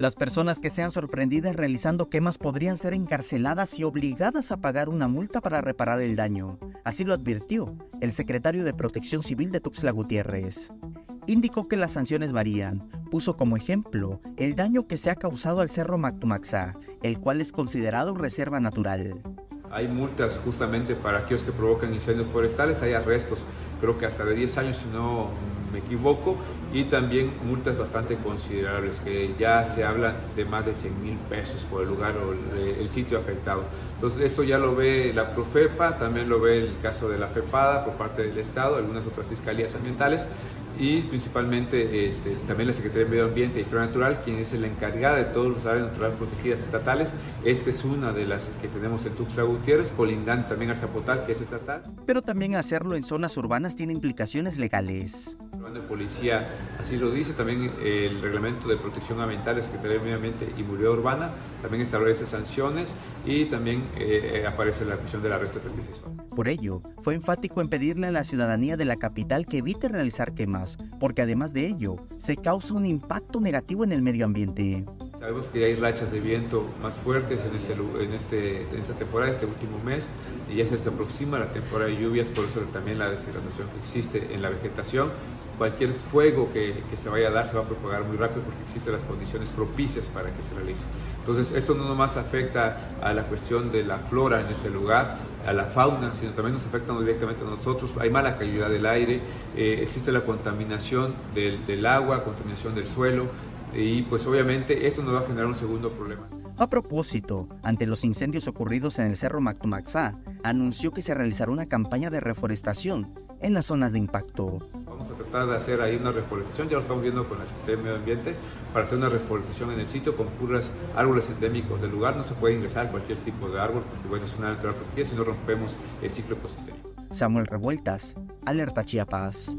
Las personas que sean sorprendidas realizando quemas podrían ser encarceladas y obligadas a pagar una multa para reparar el daño. Así lo advirtió el secretario de Protección Civil de Tuxtla Gutiérrez. Indicó que las sanciones varían. Puso como ejemplo el daño que se ha causado al Cerro Mactumaxá, el cual es considerado reserva natural. Hay multas justamente para aquellos que provocan incendios forestales, hay arrestos, creo que hasta de 10 años si no me equivoco, y también multas bastante considerables, que ya se habla de más de 100 mil pesos por el lugar o el, sitio afectado. Entonces esto ya lo ve la Profepa, también lo ve el caso de la FEPADA por parte del Estado, algunas otras fiscalías ambientales, y principalmente este, también la Secretaría de Medio Ambiente e Historia Natural, quien es la encargada de todos los áreas naturales protegidas estatales. Esta es una de las que tenemos en Tuxtla Gutiérrez, colindante también al Zapotal, que es estatal. Pero también hacerlo en zonas urbanas tiene implicaciones legales. De policía así lo dice, también el reglamento de protección ambiental Secretaría de Medio Ambiente y Movilidad Urbana también establece sanciones y también eh, aparece la cuestión del arresto de por ello, fue enfático en pedirle a la ciudadanía de la capital que evite realizar quemas, porque además de ello, se causa un impacto negativo en el medio ambiente. Sabemos que hay rachas de viento más fuertes en, este, en, este, en esta temporada, este último mes, y ya se aproxima la temporada de lluvias, por eso también la deshidratación que existe en la vegetación cualquier fuego que, se vaya a dar se va a propagar muy rápido porque existen las condiciones propicias para que se realice. Entonces, esto no nomás afecta a la cuestión de la flora en este lugar, a la fauna, sino también nos afecta directamente a nosotros. Hay mala calidad del aire, eh, existe la contaminación del, del agua, contaminación del suelo, y pues obviamente esto nos va a generar un segundo problema. A propósito, ante los incendios ocurridos en el Cerro Mactumaxá, anunció que se realizará una campaña de reforestación en las zonas de impacto vamos a tratar de hacer ahí una reforestación, ya lo estamos viendo con la Secretaría de Medio Ambiente, para hacer una reforestación en el sitio con puras árboles endémicos del lugar. No se puede ingresar cualquier tipo de árbol, porque bueno, es una natural protegida si no rompemos el ciclo ecosistémico. Samuel Revueltas, Alerta Chiapas.